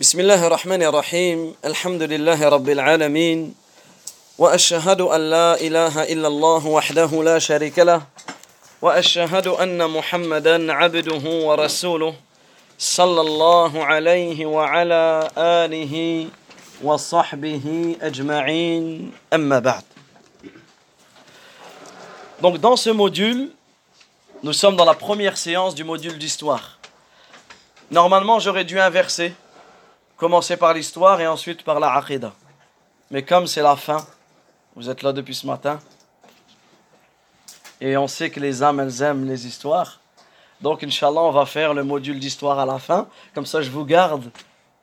بسم الله الرحمن الرحيم الحمد لله رب العالمين واشهد ان لا اله الا الله وحده لا شريك له واشهد ان محمدا عبده ورسوله صلى الله عليه وعلى اله وصحبه اجمعين اما بعد Donc dans ce module, nous sommes dans la première séance du module d'histoire. Normalement, j'aurais dû inverser, commencer par l'histoire et ensuite par la aqidah. Mais comme c'est la fin, vous êtes là depuis ce matin, et on sait que les âmes, elles aiment les histoires. Donc, Inch'Allah, on va faire le module d'histoire à la fin. Comme ça, je vous garde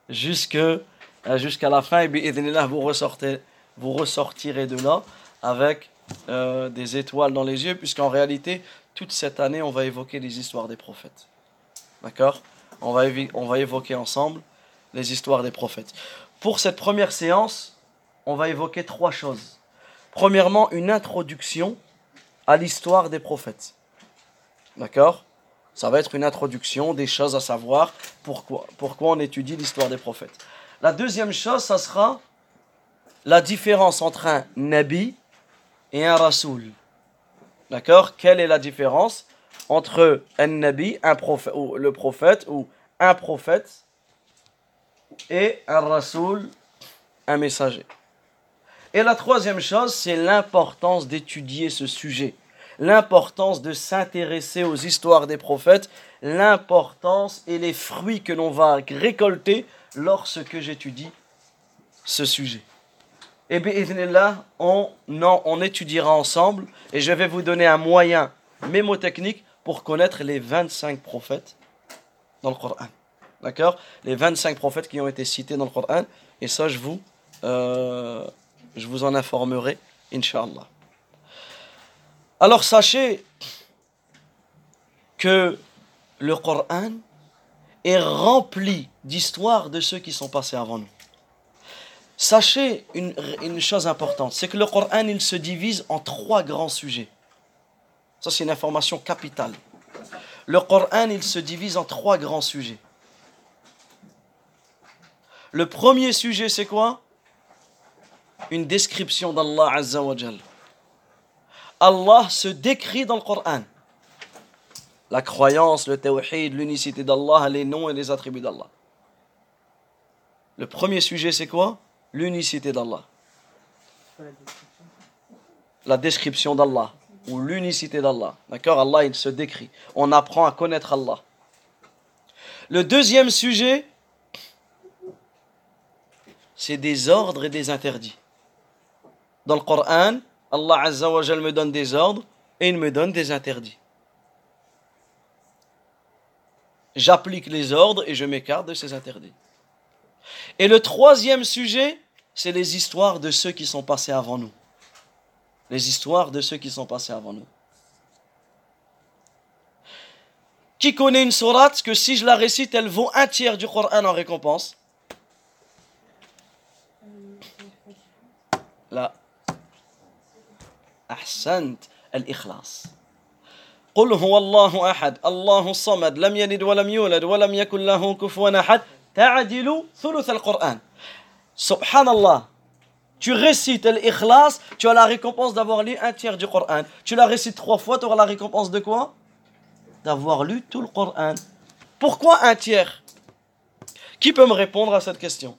euh, jusqu'à la fin. Et bi'idhnillah, vous, vous ressortirez de là avec euh, des étoiles dans les yeux, puisqu'en réalité, toute cette année, on va évoquer les histoires des prophètes. D'accord? On on va évoquer ensemble les histoires des prophètes. Pour cette première séance, on va évoquer trois choses. Premièrement, une introduction à l'histoire des prophètes. D'accord? Ça va être une introduction, des choses à savoir, pourquoi, pourquoi on étudie l'histoire des prophètes. La deuxième chose, ça sera la différence entre un nabi et un rasoul. D'accord? Quelle est la différence entre un nabi, un prophète, ou le prophète, ou un prophète, et un rasoul, un messager Et la troisième chose, c'est l'importance d'étudier ce sujet, l'importance de s'intéresser aux histoires des prophètes, l'importance et les fruits que l'on va récolter lorsque j'étudie ce sujet. Et bien, on, non, on étudiera ensemble et je vais vous donner un moyen mémotechnique pour connaître les 25 prophètes dans le Coran. D'accord Les 25 prophètes qui ont été cités dans le Coran. Et ça, je vous, euh, je vous en informerai, Inch'Allah. Alors, sachez que le Coran est rempli d'histoires de ceux qui sont passés avant nous. Sachez une, une chose importante, c'est que le Coran, il se divise en trois grands sujets. Ça, c'est une information capitale. Le Coran, il se divise en trois grands sujets. Le premier sujet, c'est quoi? Une description d'Allah Azza wa. Allah se décrit dans le Coran. La croyance, le tawhid, l'unicité d'Allah, les noms et les attributs d'Allah. Le premier sujet, c'est quoi? L'unicité d'Allah. La description d'Allah ou l'unicité d'Allah. D'accord? Allah, il se décrit. On apprend à connaître Allah. Le deuxième sujet, c'est des ordres et des interdits. Dans le Coran, Allah Azza me donne des ordres et il me donne des interdits. J'applique les ordres et je m'écarte de ces interdits. Et le troisième sujet, c'est les histoires de ceux qui sont passés avant nous. Les histoires de ceux qui sont passés avant nous. Qui connaît une sourate que si je la récite, elle vaut un tiers du Coran en récompense Là. أحسنت الإخلاص قل هو الله أحد الله الصمد لم يلد ولم يولد ولم يكن له كفوا أحد تعدل ثلث القرآن سبحان الله tu récites l'ikhlas, tu as la récompense d'avoir lu un tiers du Coran. Tu la récites trois fois, tu auras la récompense de quoi D'avoir lu tout le Coran. Pourquoi un tiers Qui peut me répondre à cette question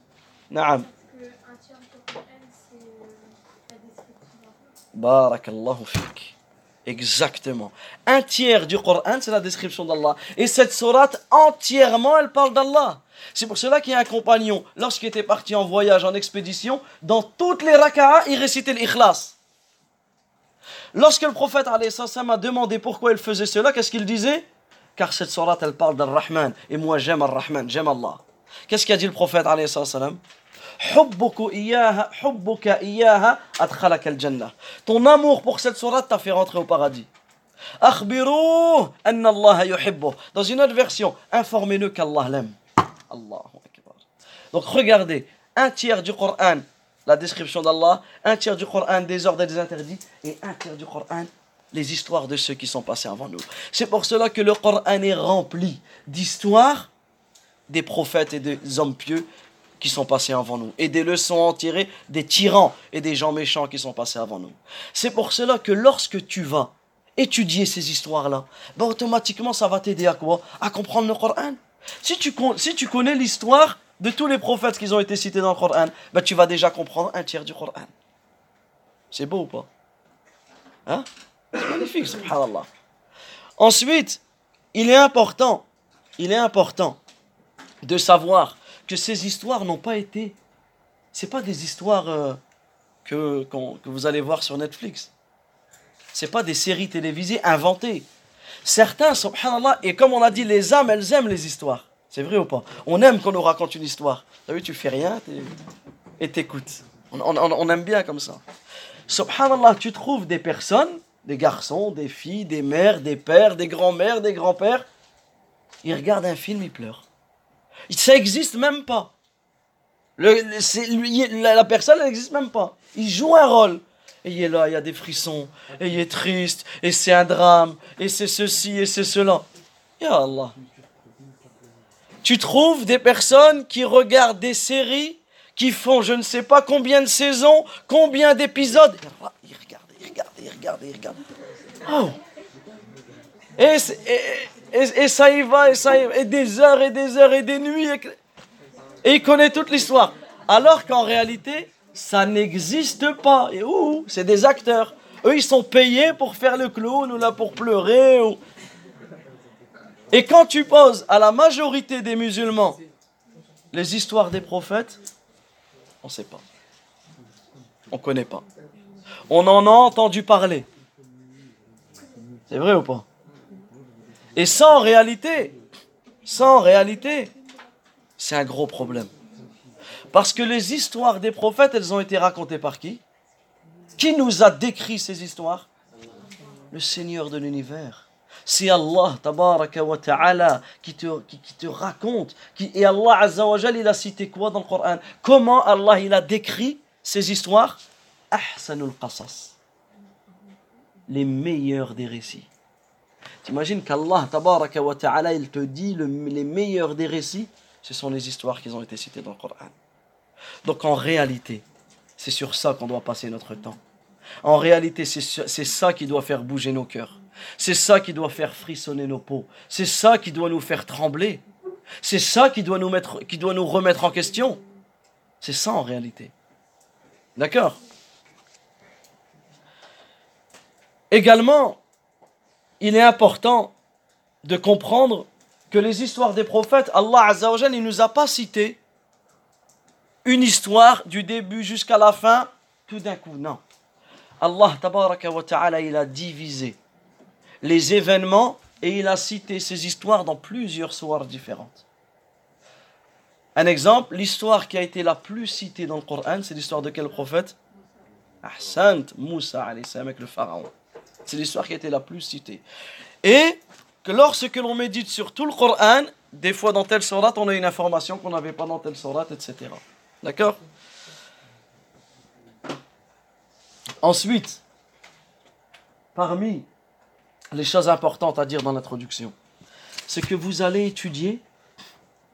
Naam. Barakallahu fik. Exactement. Un tiers du Coran, c'est la description d'Allah. Et cette sourate, entièrement, elle parle d'Allah. C'est pour cela qu'il y a un compagnon, lorsqu'il était parti en voyage, en expédition, dans toutes les raka'as, il récitait l'ikhlas. Lorsque le prophète a demandé pourquoi il faisait cela, qu'est-ce qu'il disait? Car cette sourate, elle parle d'Al-Rahman. Et moi, j'aime Al-Rahman, j'aime Allah. Qu'est-ce qu'a dit le prophète alayhi ton amour pour cette sourate t'a fait rentrer au paradis. Dans une autre version, informez-le qu'Allah l'aime. Donc regardez, un tiers du Coran, la description d'Allah, un tiers du Coran des ordres et des interdits et un tiers du Coran les histoires de ceux qui sont passés avant nous. C'est pour cela que le Coran est rempli d'histoires des prophètes et des hommes pieux qui sont passés avant nous et des leçons en tirer des tyrans et des gens méchants qui sont passés avant nous. C'est pour cela que lorsque tu vas étudier ces histoires-là, ben automatiquement ça va t'aider à quoi? À comprendre le Coran. Si tu, si tu connais l'histoire de tous les prophètes qui ont été cités dans le Coran, ben tu vas déjà comprendre un tiers du Coran. C'est beau ou pas? Hein? C'est magnifique, subhanallah. Ensuite, il est important, il est important de savoir que ces histoires n'ont pas été. C'est pas des histoires euh, que, que vous allez voir sur Netflix. C'est pas des séries télévisées inventées. Certains, subhanallah, et comme on a dit, les âmes, elles aiment les histoires. C'est vrai ou pas? On aime qu'on nous raconte une histoire. Tu vu, tu fais rien et t'écoutes. On, on, on, aime bien comme ça. Subhanallah, tu trouves des personnes, des garçons, des filles, des mères, des pères, des grands-mères, des grands-pères. Ils regardent un film, ils pleurent. Ça n'existe même pas. la, personne n'existe même pas. Il joue un rôle. Et il est là, il y a des frissons. Et il est triste. Et c'est un drame. Et c'est ceci et c'est cela. Ya Allah. Tu trouves des personnes qui regardent des séries qui font je ne sais pas combien de saisons, combien d'épisodes? Ils regardent. Oh. Et, ça y va, et ça y va, et des heures et des heures et des nuits. Et, il connaît toute l'histoire. Alors qu'en réalité, ça n'existe pas. Et ouh, c'est des acteurs. Eux, ils sont payés pour faire le clown ou là pour pleurer. Et quand tu poses à la majorité des musulmans les histoires des prophètes, on ne sait pas. On ne connaît pas. On en a entendu parler. C'est vrai ou pas? Et sans réalité, sans réalité, c'est un gros problème. Parce que les histoires des prophètes, elles ont été racontées par qui? Qui nous a décrit ces histoires? Le Seigneur de l'univers. C'est Allah wa ta'ala qui te, qui, te raconte. Qui, et Allah Azza wa il a cité quoi dans le Coran? Comment Allah il a décrit ces histoires? Ahsanul qasas. Les meilleurs des récits. T'imagines qu'Allah, tabaraka wa ta'ala, il te dit les meilleurs des récits, ce sont les histoires qui ont été citées dans le Coran. Donc en réalité, c'est sur ça qu'on doit passer notre temps. En réalité, c'est ça qui doit faire bouger nos cœurs. C'est ça qui doit faire frissonner nos peaux. C'est ça qui doit nous faire trembler. C'est ça qui doit nous, mettre, qui doit nous remettre en question. C'est ça en réalité. D'accord? Également, il est important de comprendre que les histoires des prophètes, Allah Azzawajal, il ne nous a pas cité une histoire du début jusqu'à la fin, tout d'un coup, non. Allah tabaraka wa ta'ala, il a divisé les événements et il a cité ces histoires dans plusieurs soirs différentes. Un exemple, l'histoire qui a été la plus citée dans le Coran, c'est l'histoire de quel prophète? Ahsant, Moussa avec le pharaon. C'est l'histoire qui a été la plus citée. Et que lorsque l'on médite sur tout le Coran, des fois dans telle sourate, on a une information qu'on n'avait pas dans telle sourate, etc. D'accord? Ensuite, parmi les choses importantes à dire dans l'introduction, c'est que vous allez étudier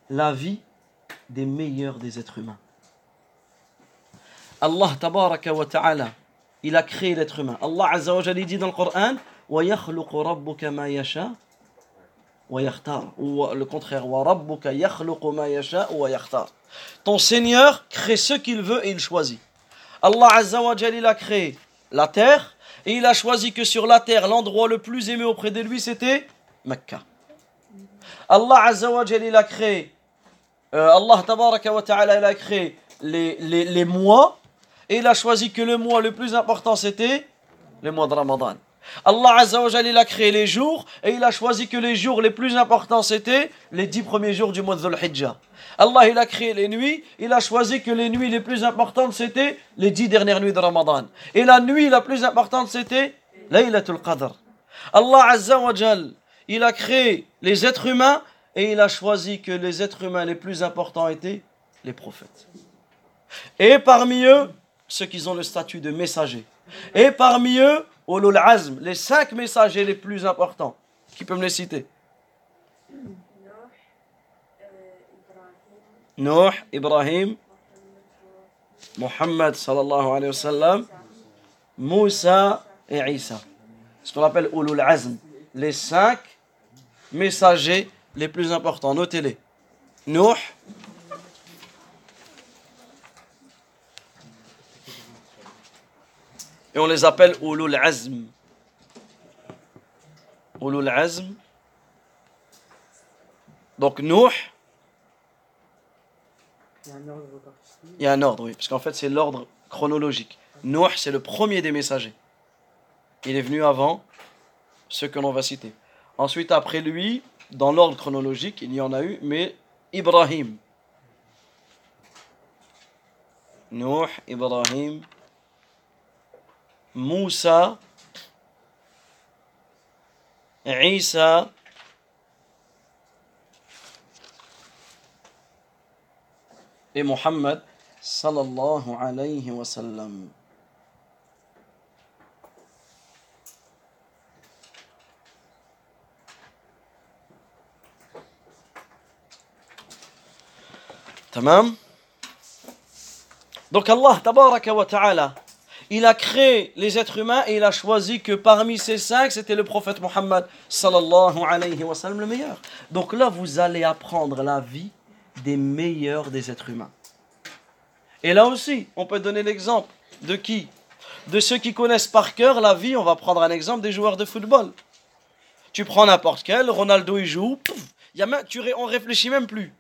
la vie des meilleurs des êtres humains. Allah tabaraka wa ta'ala il a créé l'être humain. Allah Azza wa dit dans le Coran Ou le contraire Ton Seigneur crée ce qu'il veut et il choisit. Allah Azza wa a créé la terre et il a choisi que sur la terre, l'endroit le plus aimé auprès de lui, c'était Mecca. Allah Azza wa il a créé, euh, Allah Tabaraka wa Ta'ala, a créé les, les, les mois et il a choisi que le mois le plus important c'était le mois de Ramadan. Allah a créé les jours et il a choisi que les jours les plus importants c'était les dix premiers jours du mois de Dhul Hijjah. Allah il a créé les nuits, il a choisi que les nuits les plus importantes c'était les dix dernières nuits de Ramadan. Et la nuit la plus importante c'était Laylatul Qadr. Allah Azza wa il a créé les êtres humains et il a choisi que les êtres humains les plus importants étaient les prophètes. Et parmi eux, ceux qui ont le statut de messager. Et parmi eux, Ulul Azm, les cinq messagers les plus importants. Qui peut me les citer? Nuh, Ibrahim, Muhammad sallallahu alayhi wa sallam, Moussa et Isa. Ce qu'on appelle Ulul Azm. Les cinq messagers les plus importants. Notez-les. Nuh, et on les appelle Ulul Azm. Ulul Azm. Donc Nuh, il y a un ordre, oui, parce qu'en fait c'est l'ordre chronologique. Nuh, c'est le premier des messagers. Il est venu avant ceux que l'on va citer. Ensuite, après lui, dans l'ordre chronologique, il y en a eu, mais Ibrahim. Nuh, Ibrahim, Moussa, Isa, et Muhammad sallallahu alayhi wa sallam. Tamam Donc Allah, tabaraka wa ta'ala, il a créé les êtres humains et il a choisi que parmi ces cinq, c'était le prophète Muhammad sallallahu alayhi wa sallam le meilleur. Donc là, vous allez apprendre la vie des meilleurs des êtres humains. Et là aussi, on peut donner l'exemple de qui? De ceux qui connaissent par cœur la vie, on va prendre un exemple des joueurs de football. Tu prends n'importe quel, Ronaldo il joue, y a tu, on réfléchit même plus.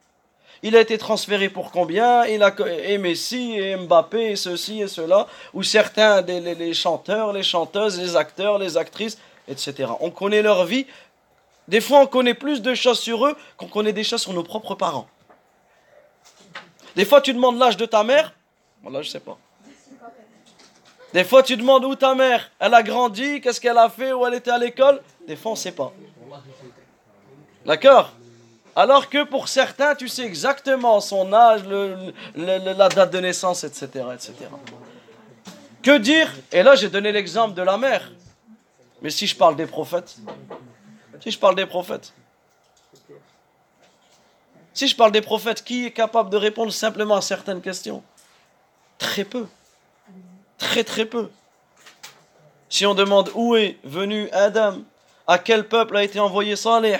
Il a été transféré pour combien? Il a, Et Messi, et Mbappé, et ceci et cela. Ou certains des les, chanteurs, les chanteuses, les acteurs, les actrices, etc. On connaît leur vie. Des fois, on connaît plus de choses sur eux qu'on connaît des choses sur nos propres parents. Des fois, tu demandes l'âge de ta mère. Bon, là, je sais pas. Des fois, tu demandes où ta mère, elle a grandi, qu'est-ce qu'elle a fait, où elle était à l'école. Des fois, on ne sait pas. D'accord? Alors que pour certains, tu sais exactement son âge, la date de naissance, etc., etc. Que dire? Et là, j'ai donné l'exemple de la mère. Mais si je parle des prophètes, si je parle des prophètes, si je parle des prophètes, qui est capable de répondre simplement à certaines questions? Très peu. Très très peu. Si on demande où est venu Adam, à quel peuple a été envoyé Saleh,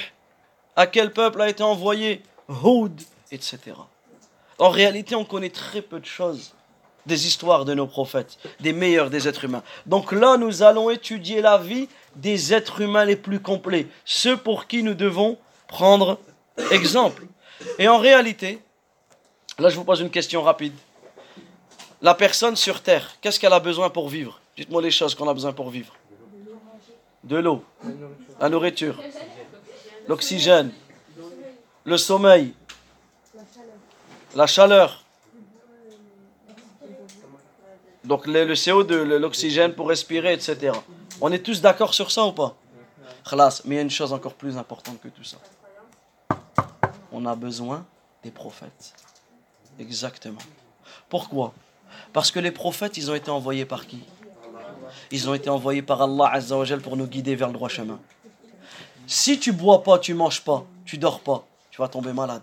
à quel peuple a été envoyé Houd, etc. En réalité, on connaît très peu de choses des histoires de nos prophètes, des meilleurs des êtres humains. Donc là, nous allons étudier la vie des êtres humains les plus complets, ceux pour qui nous devons prendre exemple. Et en réalité, là je vous pose une question rapide. La personne sur Terre, qu'est-ce qu'elle a besoin pour vivre? Dites-moi les choses qu'on a besoin pour vivre. De l'eau, la nourriture, l'oxygène, le sommeil, la chaleur. Donc le, CO2, l'oxygène pour respirer, etc. On est tous d'accord sur ça ou pas? Mais il y a une chose encore plus importante que tout ça on a besoin des prophètes. Exactement. Pourquoi? Parce que les prophètes, ils ont été envoyés par qui? Ils ont été envoyés par Allah Azzawajal pour nous guider vers le droit chemin. Si tu bois pas, tu manges pas, tu dors pas, tu vas tomber malade.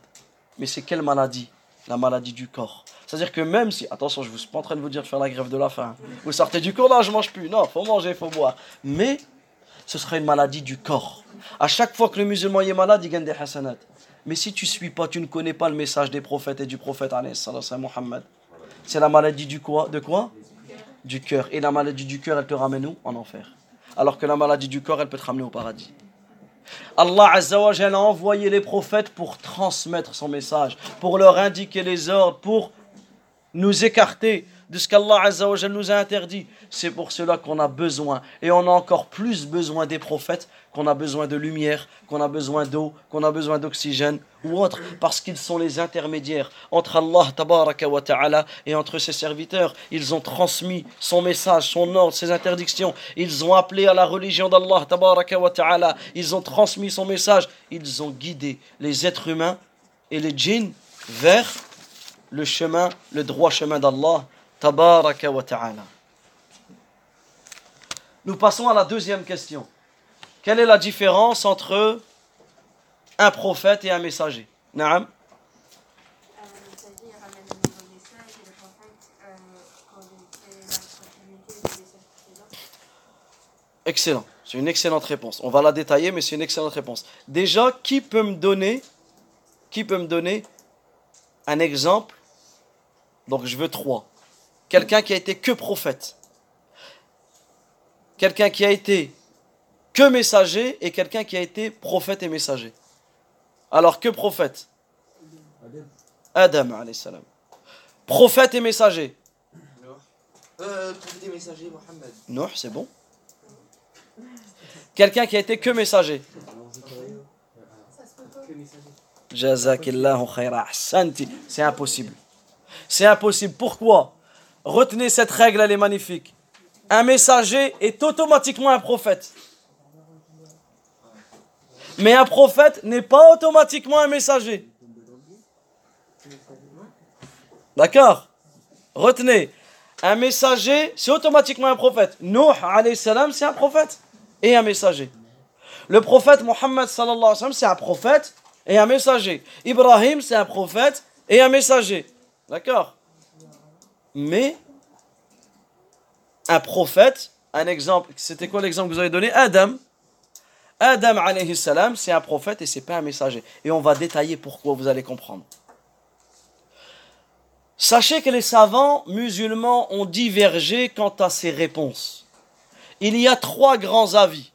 Mais c'est quelle maladie? La maladie du corps. C'est-à-dire que même si, attention, je ne suis pas en train de vous dire de faire la grève de la faim. Vous sortez du cours, là, je mange plus. Non, faut manger, faut boire. Mais ce sera une maladie du corps. À chaque fois que le musulman est malade, il gagne des hasanats. Mais si tu suis pas, tu ne connais pas le message des prophètes et du prophète Muhammad, c'est la maladie du quoi? De quoi? Du cœur. Et la maladie du cœur, elle te ramène où? En enfer. Alors que la maladie du corps, elle peut te ramener au paradis. Allah a envoyé les prophètes pour transmettre son message, pour leur indiquer les ordres, pour nous écarter de ce qu'Allah nous a interdit. C'est pour cela qu'on a besoin, et on a encore plus besoin des prophètes, qu'on a besoin de lumière, qu'on a besoin d'eau, qu'on a besoin d'oxygène ou autre, parce qu'ils sont les intermédiaires entre Allah tabaraka ta'ala et entre ses serviteurs. Ils ont transmis son message, son ordre, ses interdictions. Ils ont appelé à la religion d'Allah tabaraka wa ta'ala. Ils ont transmis son message. Ils ont guidé les êtres humains et les djinns vers le chemin, le droit chemin d'Allah tabaraka wa. Nous passons à la deuxième question. Quelle est la différence entre un prophète et un messager? Naam Excellent. C'est une excellente réponse. On va la détailler, mais c'est une excellente réponse. Déjà, qui peut me donner un exemple? Donc, je veux trois. Quelqu'un qui a été que prophète. Quelqu'un qui a été que messager et quelqu'un qui a été prophète et messager. Alors, que prophète Adam, alayhi salam. Prophète et messager. Euh, prophète et messager, Mohammed. Non, c'est bon. Quelqu'un qui a été que messager. Jazakillahu ahsanti. C'est impossible. C'est impossible. Pourquoi? Retenez cette règle, elle est magnifique. Un messager est automatiquement un prophète. Mais un prophète n'est pas automatiquement un messager. D'accord? Retenez. Un messager, c'est automatiquement un prophète. Nuh, salam, c'est un prophète et un messager. Le prophète Mohammed, c'est un prophète et un messager. Ibrahim, c'est un prophète et un messager. D'accord? Mais, un prophète, un exemple, c'était quoi l'exemple que vous avez donné? Adam. Adam, alayhi salam, c'est un prophète et c'est pas un messager. Et on va détailler pourquoi, vous allez comprendre. Sachez que les savants musulmans ont divergé quant à ces réponses. Il y a trois grands avis.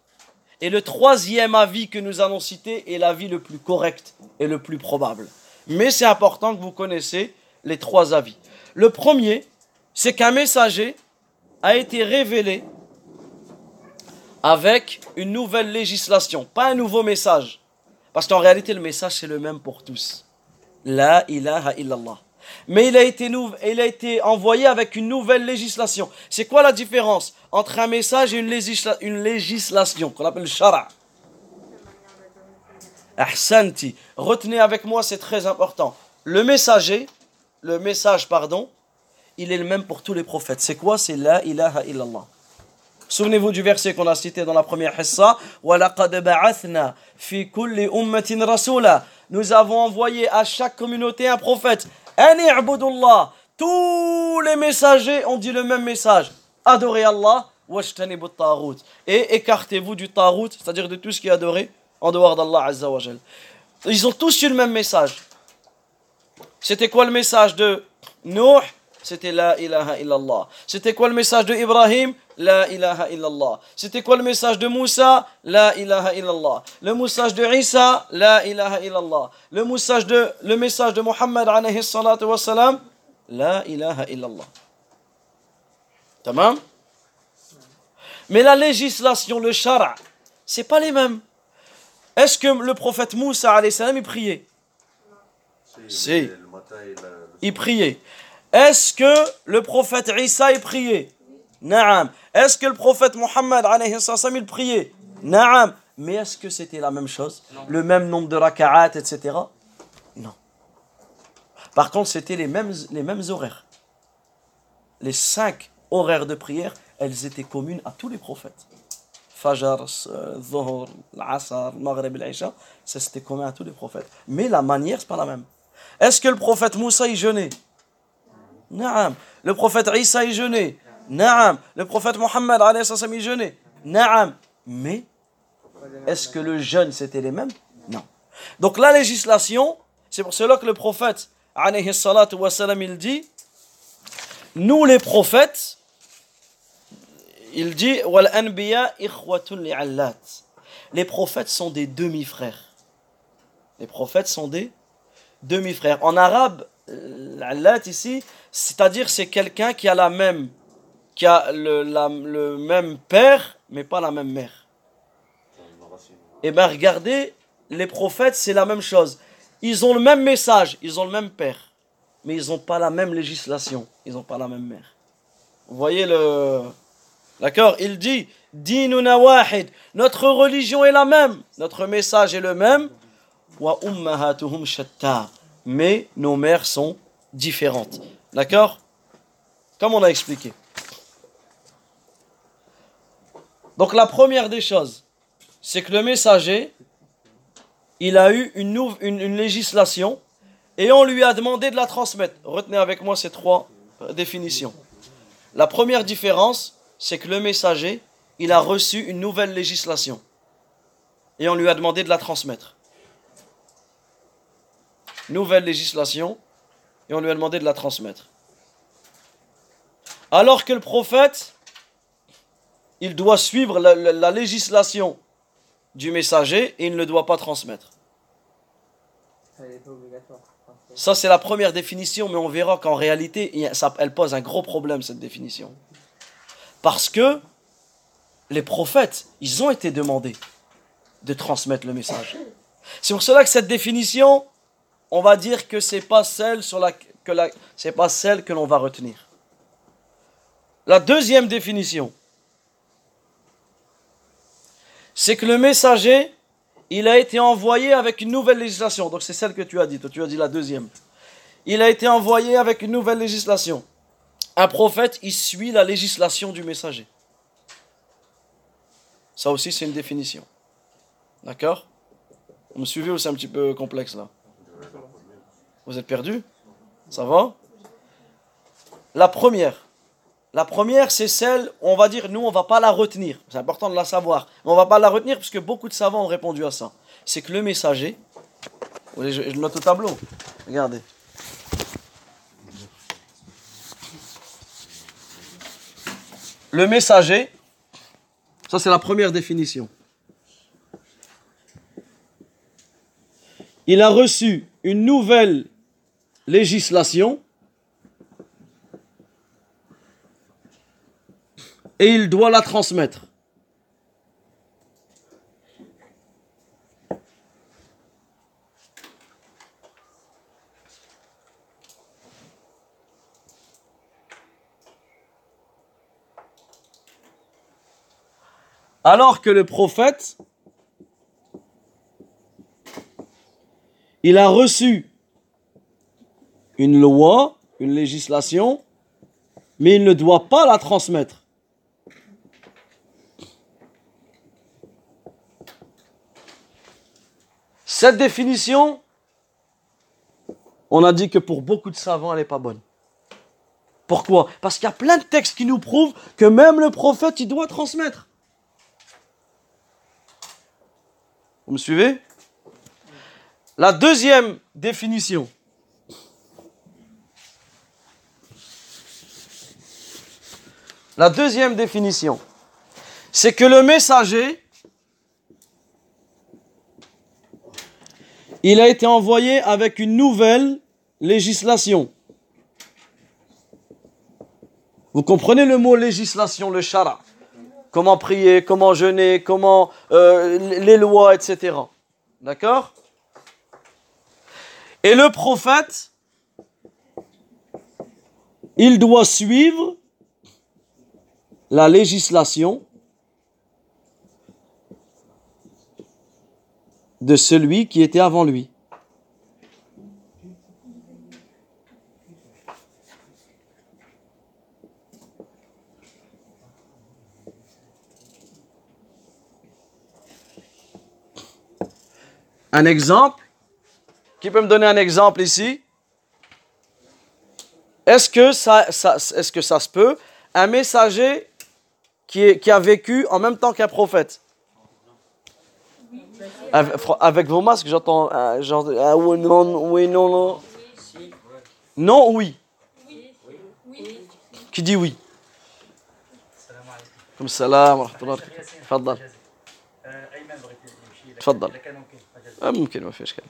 Et le troisième avis que nous allons citer est l'avis le plus correct et le plus probable. Mais c'est important que vous connaissiez les trois avis. Le premier, c'est qu'un messager a été révélé avec une nouvelle législation, pas un nouveau message. Parce qu'en réalité, le message, c'est le même pour tous. La ilaha illallah mais il a été, envoyé avec une nouvelle législation. C'est quoi la différence entre un message et une, législation qu'on appelle le shara? Ahsanti. Retenez avec moi, c'est très important. Le messager, le message, pardon, il est le même pour tous les prophètes. C'est quoi? C'est la ilaha illallah. Souvenez-vous du verset qu'on a cité dans la première hissa. Nous avons envoyé à chaque communauté un prophète. Tous les messagers ont dit le même message. Adorez Allah et écartez-vous du tarout, c'est-à-dire de tout ce qui est adoré en dehors d'Allah Ils ont tous eu le même message. C'était quoi le message de Nuh? C'était la ilaha illallah. C'était quoi le message de Ibrahim? La ilaha illallah. C'était quoi le message de Moussa? La ilaha illallah. Le message de Isa? La ilaha illallah. Le message de, le message de Muhammad alayhi salatu La ilaha illallah. Tamam? Mais la législation, le shara, c'est pas les mêmes. Est-ce que le prophète Moussa alayhi salam il priait? Si. Il priait. Est-ce que le prophète Isa il priait? Naam. Est-ce que le prophète Mohammed il priait? Naam. Mais est-ce que c'était la même chose? Le même nombre de raka'at, etc. Non. Par contre, c'était les mêmes, les mêmes horaires. Les cinq horaires de prière, elles étaient communes à tous les prophètes. Fajr, Zohar, l'Asr, Maghrib, l'Aisha, ça c'était commun à tous les prophètes. Mais la manière, c'est pas la même. Est-ce que le prophète Moussa, il jeûnait Naam. Le prophète Isa, il jeûnait Naam. Le prophète Mohammed, il jeûnait Naam. Mais, est-ce que le jeûne, c'était les mêmes Non. Donc la législation, c'est pour cela que le prophète, il dit, nous les prophètes, il dit, Les prophètes sont des demi-frères. Les prophètes sont des demi-frères. En arabe, l'allat ici, c'est-à-dire c'est quelqu'un qui a la même qui a le, même père mais pas la même mère. Et eh bien regardez, les prophètes c'est la même chose. Ils ont le même message, ils ont le même père, mais ils n'ont pas la même législation, ils n'ont pas la même mère. Vous voyez le... D'accord Il dit, wahid, notre religion est la même, notre message est le même, mais nos mères sont différentes. D'accord? Comme on a expliqué. Donc la première des choses, c'est que le messager, il a eu une, une, législation et on lui a demandé de la transmettre. Retenez avec moi ces trois euh, définitions. La première différence, c'est que le messager, il a reçu une nouvelle législation et on lui a demandé de la transmettre. Nouvelle législation et on lui a demandé de la transmettre. Alors que le prophète, il doit suivre la, la législation du messager et il ne le doit pas transmettre. Ça, c'est la première définition, mais on verra qu'en réalité, ça- elle pose un gros problème, cette définition. Parce que les prophètes, ils ont été demandés de transmettre le message. C'est pour cela que cette définition, on va dire que c'est pas pas celle que l'on va retenir. La deuxième définition, c'est que le messager, il a été envoyé avec une nouvelle législation. Donc c'est celle que tu as dit. Tu as dit la deuxième. Il a été envoyé avec une nouvelle législation. Un prophète, il suit la législation du messager. Ça aussi, c'est une définition. D'accord? Vous me suivez ou c'est un petit peu complexe là? Vous êtes perdu Ça va? La première. La première, c'est celle, on va dire, nous, on va pas la retenir. C'est important de la savoir. Mais on va pas la retenir parce que beaucoup de savants ont répondu à ça. C'est que le messager, je, je note au tableau. Regardez. Le messager, ça c'est la première définition. Il a reçu une nouvelle législation et il doit la transmettre. Alors que le prophète, il a reçu une loi, une législation, mais il ne doit pas la transmettre. Cette définition, on a dit que pour beaucoup de savants, elle n'est pas bonne. Pourquoi? Parce qu'il y a plein de textes qui nous prouvent que même le prophète, il doit transmettre. Vous me suivez? La deuxième définition. La deuxième définition, c'est que le messager, il a été envoyé avec une nouvelle législation. Vous comprenez le mot législation, le shara? Comment prier, comment jeûner, comment euh, les lois, etc. D'accord? Et le prophète, il doit suivre la législation de celui qui était avant lui. Un exemple? Qui peut me donner un exemple ici? Est-ce que ça, est-ce que ça se peut? Un messager qui, est- qui a vécu en même temps qu'un prophète avec, fr- avec vos masques, j'entends euh, genre ah, oui, non, oui, non, non. Non, oui. Qui dit oui Comme salam, wa rahmatullah. تفضل ايمن بغيت يمشي إذا تفضل. كان- اذا كان ممكن حاجه آه، ممكن ما في اشكال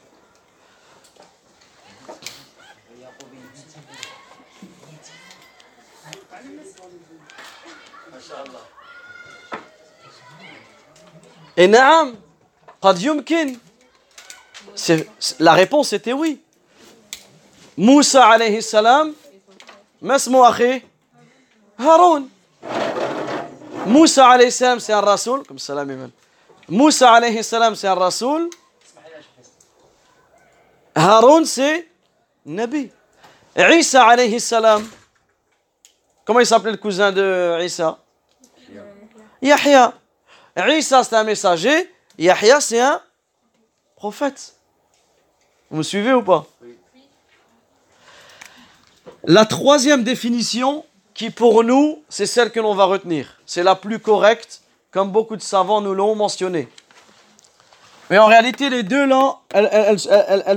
Et naam, qad yumkin. La réponse était oui. Moussa alayhi salam, masmo akhi, Haroun. Moussa alayhi salam, c'est un rasoul, comme salam Iman. Moussa alayhi salam, c'est un rasoul. Haroun, c'est Nabi. Isa alayhi salam, comment il s'appelait le cousin de Isa Yahya. Isa, c'est un messager. Yahya, c'est un prophète. Vous me suivez ou pas? La troisième définition, qui pour nous, c'est celle que l'on va retenir. C'est la plus correcte, comme beaucoup de savants nous l'ont mentionné. Mais en réalité, les deux là,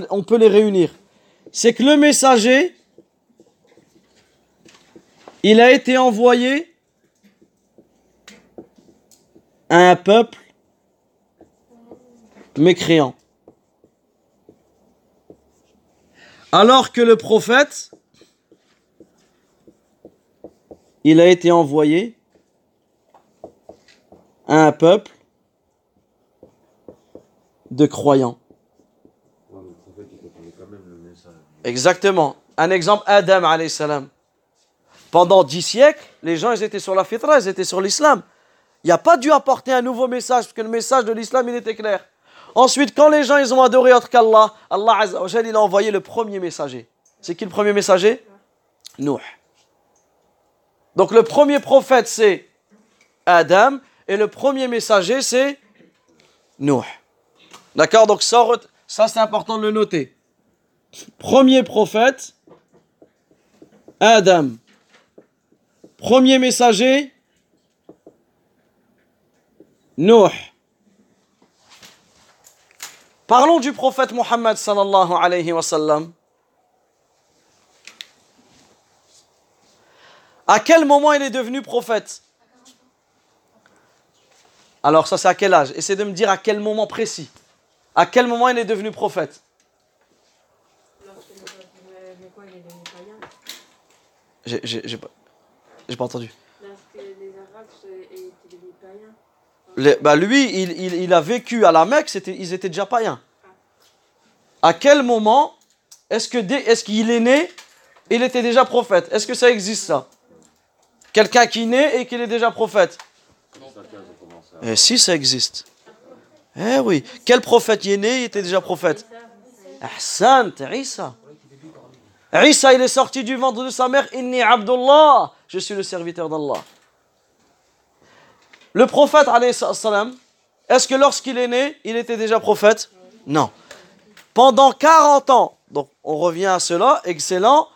on peut les réunir. C'est que le messager, il a été envoyé à un peuple mécréant. Alors que le prophète, il a été envoyé à un peuple de croyants. Exactement. Un exemple, Adam salam. Pendant dix siècles, les gens ils étaient sur la fitra, ils étaient sur l'islam. Il n'y a pas dû apporter un nouveau message, parce que le message de l'islam, il était clair. Ensuite, quand les gens ils ont adoré autre qu'Allah, Allah il a envoyé le premier messager. C'est qui le premier messager? Nuh. Donc le premier prophète, c'est Adam, et le premier messager, c'est Nuh. D'accord? Donc ça, ça c'est important de le noter. Premier prophète, Adam. Premier messager, Nuh. Parlons du prophète Mohammed sallallahu alayhi wa sallam. À quel moment il est devenu prophète? Alors ça c'est à quel âge? Essayez de me dire à quel moment précis. À quel moment il est devenu prophète? J'ai pas, pas entendu. Lorsque les Arabes étaient devenus païens. Bah lui, il, a vécu à la Mecque, ils étaient déjà païens. À quel moment est-ce dès- est-ce qu'il est né, il était déjà prophète? Est-ce que ça existe ça? Quelqu'un qui naît et qu'il est déjà prophète? Eh si, ça existe. Eh oui. Quel prophète y est né, il était déjà prophète? Ahsan, Isa. Isa, il est sorti du ventre de sa mère, Inni Abdullah, je suis le serviteur d'Allah. Le prophète, est-ce que lorsqu'il est né, il était déjà prophète? Non. Pendant 40 ans, donc on revient à cela, excellent,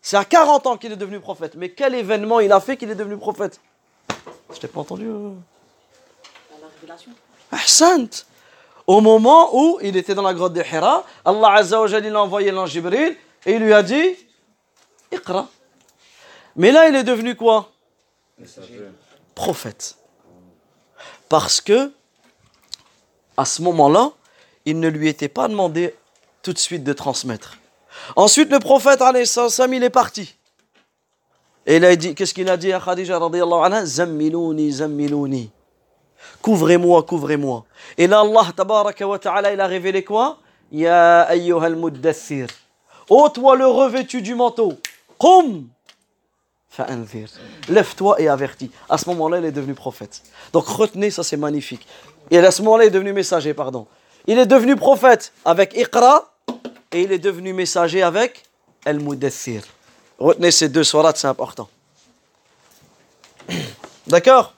c'est à 40 ans qu'il est devenu prophète. Mais quel événement il a fait qu'il est devenu prophète? Je t'ai pas entendu. euh. La révélation. Ahsant. Au moment où il était dans la grotte de Hira, Allah Azza wa Jalla, il a envoyé l'ange Jibril et il lui a dit Iqra. Mais là, il est devenu quoi? Prophète. Parce que, à ce moment-là, il ne lui était pas demandé tout de suite de transmettre. Ensuite, le prophète, il est parti. Et il a dit, qu'est-ce qu'il a dit à Khadija anha? Zammilouni, zammilouni. Couvrez-moi, couvrez-moi. Et là, Allah, tabaraka ta'ala, il a révélé quoi? Ya ayyuhal muddathir. Ô toi le revêtu du manteau. Qum. Lève-toi et avertis. À ce moment-là, il est devenu prophète. Donc retenez, ça c'est magnifique. Et à ce moment-là, il est devenu messager, pardon. Il est devenu prophète avec Iqra et il est devenu messager avec Al-Mudathir. Retenez ces deux sourates, c'est important. D'accord?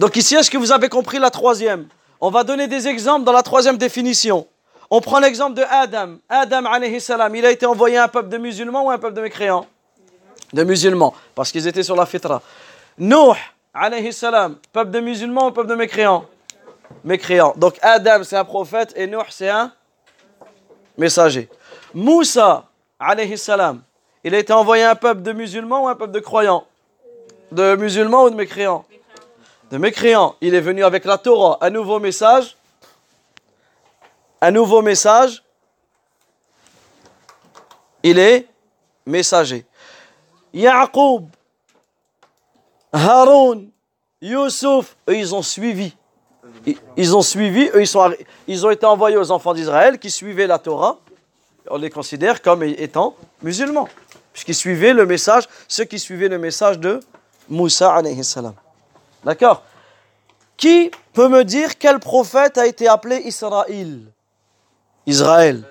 Donc ici, est-ce que vous avez compris la troisième? On va donner des exemples dans la troisième définition. On prend l'exemple de Adam. Adam, alayhi salam, il a été envoyé à un peuple de musulmans ou un peuple de mécréants? De musulmans, parce qu'ils étaient sur la fitra. Nuh, alayhi salam, peuple de musulmans ou peuple de mécréants? Mécréants. Donc Adam, c'est un prophète et Nuh, c'est un messager. Moussa, alayhi salam, il a été envoyé à un peuple de musulmans ou un peuple de croyants? De musulmans ou de mécréants? De mécréants, il est venu avec la Torah, un nouveau message, un nouveau message, il est messager. Yaqub, Haroun, Youssouf, eux ils ont suivi. Ils- ont suivi, eux ils, sont, ils ont été envoyés aux enfants d'Israël qui suivaient la Torah. On les considère comme étant musulmans, puisqu'ils suivaient le message, ceux qui suivaient le message de Moussa alayhi salam. D'accord? Qui peut me dire quel prophète a été appelé Israël? Israël.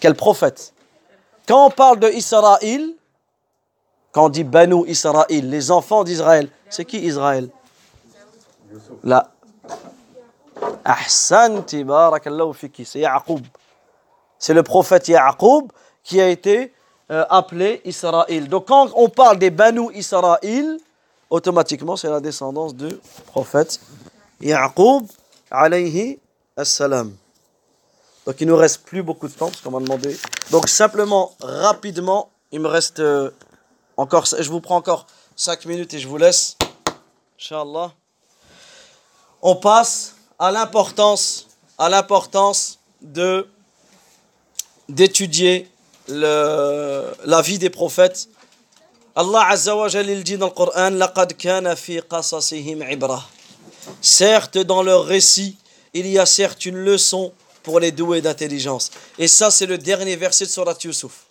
Quel prophète? Quand on parle de Israël, quand on dit Banu Israël, les enfants d'Israël, c'est qui Israël? Barakallahu fiki, c'est Yaqub. C'est le prophète Yaqub qui a été euh, appelé Israël. Donc quand on parle des Banu Israël, automatiquement c'est la descendance du prophète Yaqub alayhi assalam. Donc il nous reste plus beaucoup de temps parce qu'on m'a demandé. Donc simplement, rapidement, il me reste euh, encore, je vous prends encore 5 minutes et je vous laisse. Inch'Allah. On passe à l'importance, à l'importance de d'étudier la vie des prophètes. Allah Azza wa il dit dans le Certes, dans leur récit, il y a certes une leçon pour les doués d'intelligence. Et ça, c'est le dernier verset de Surat Yusuf.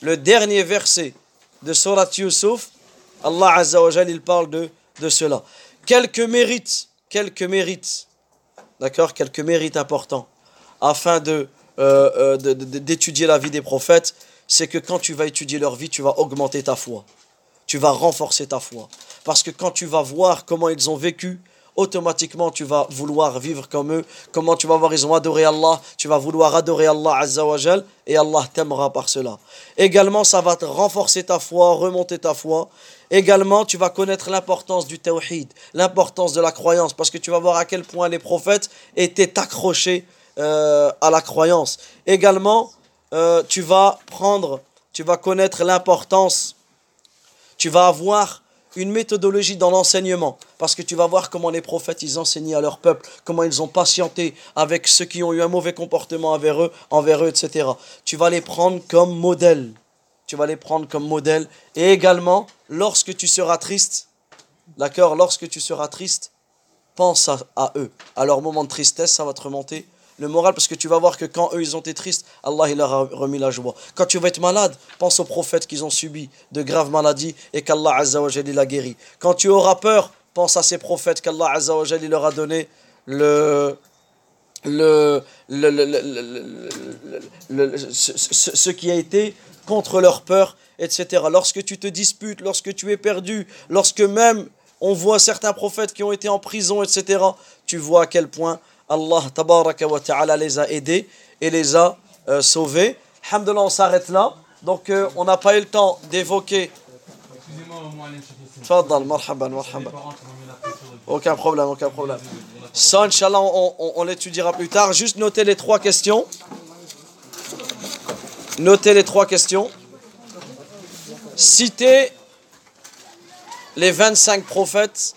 Le dernier verset de Surat Yusuf, Allah Azza wa il parle de, de cela. Quelques mérites, quelques mérites, d'accord, quelques mérites importants, afin de euh, euh, d'étudier la vie des prophètes, c'est que quand tu vas étudier leur vie, tu vas augmenter ta foi. Tu vas renforcer ta foi. Parce que quand tu vas voir comment ils ont vécu, automatiquement tu vas vouloir vivre comme eux. Comment tu vas voir, ils ont adoré Allah, tu vas vouloir adorer Allah Azza wa Jal, et Allah t'aimera par cela. Également, ça va te renforcer ta foi, remonter ta foi. Également, tu vas connaître l'importance du tawhid, l'importance de la croyance, parce que tu vas voir à quel point les prophètes étaient accrochés euh, à la croyance. Également, euh, tu vas prendre, tu vas connaître l'importance, tu vas avoir une méthodologie dans l'enseignement, parce que tu vas voir comment les prophètes, ils enseignaient à leur peuple, comment ils ont patienté avec ceux qui ont eu un mauvais comportement envers eux, envers eux, etc. Tu vas les prendre comme modèle. Tu vas les prendre comme modèle. Et également, lorsque tu seras triste, d'accord, lorsque tu seras triste, pense à, à eux. À leur moment de tristesse, ça va te remonter le moral parce que tu vas voir que quand eux ils ont été tristes, Allah il leur a remis la joie. Quand tu vas être malade, pense aux prophètes qu'ils ont subi de graves maladies et qu'Allah Azza wa il a guéri. Quand tu auras peur, pense à ces prophètes qu'Allah Azza leur a donné le, le- le- le- le- ce, ce- ce qui a été contre leur peur, etc. Lorsque tu te disputes, lorsque tu es perdu, lorsque même on voit certains prophètes qui ont été en prison, etc., tu vois à quel point Allah tabaraka wa ta'ala les a aidés et les a euh, sauvés. Alhamdulillah, on s'arrête là. Donc euh, on n'a pas eu le temps d'évoquer. Aucun problème, aucun problème. Ça, Inch'Allah, on, on- on l'étudiera plus tard. Juste notez les trois questions. Notez les trois questions. Citez les 25 prophètes.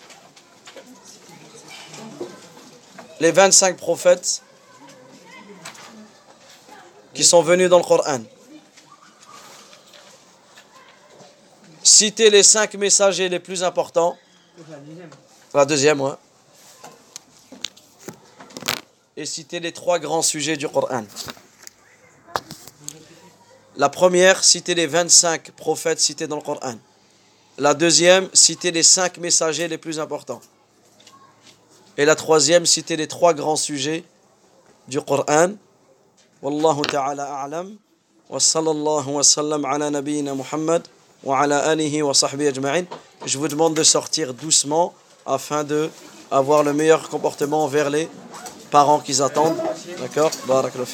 Les 25 prophètes qui sont venus dans le Coran. Citez les 5 messagers les plus importants. La deuxième, ouais. Et citer les trois grands sujets du Coran. La première, citer les 25 prophètes cités dans le Coran. La deuxième, citer les cinq messagers les plus importants. Et la troisième, citer les trois grands sujets du Coran. Wallahu ta'ala a'lam. Wa sallallahu wa sallam ala nabiyyina Muhammad wa ala alihi wa sahbihi ajma'in. Je vous demande de sortir doucement afin de avoir le meilleur comportement envers les parents qu'ils attendent. D'accord? Barakallahu.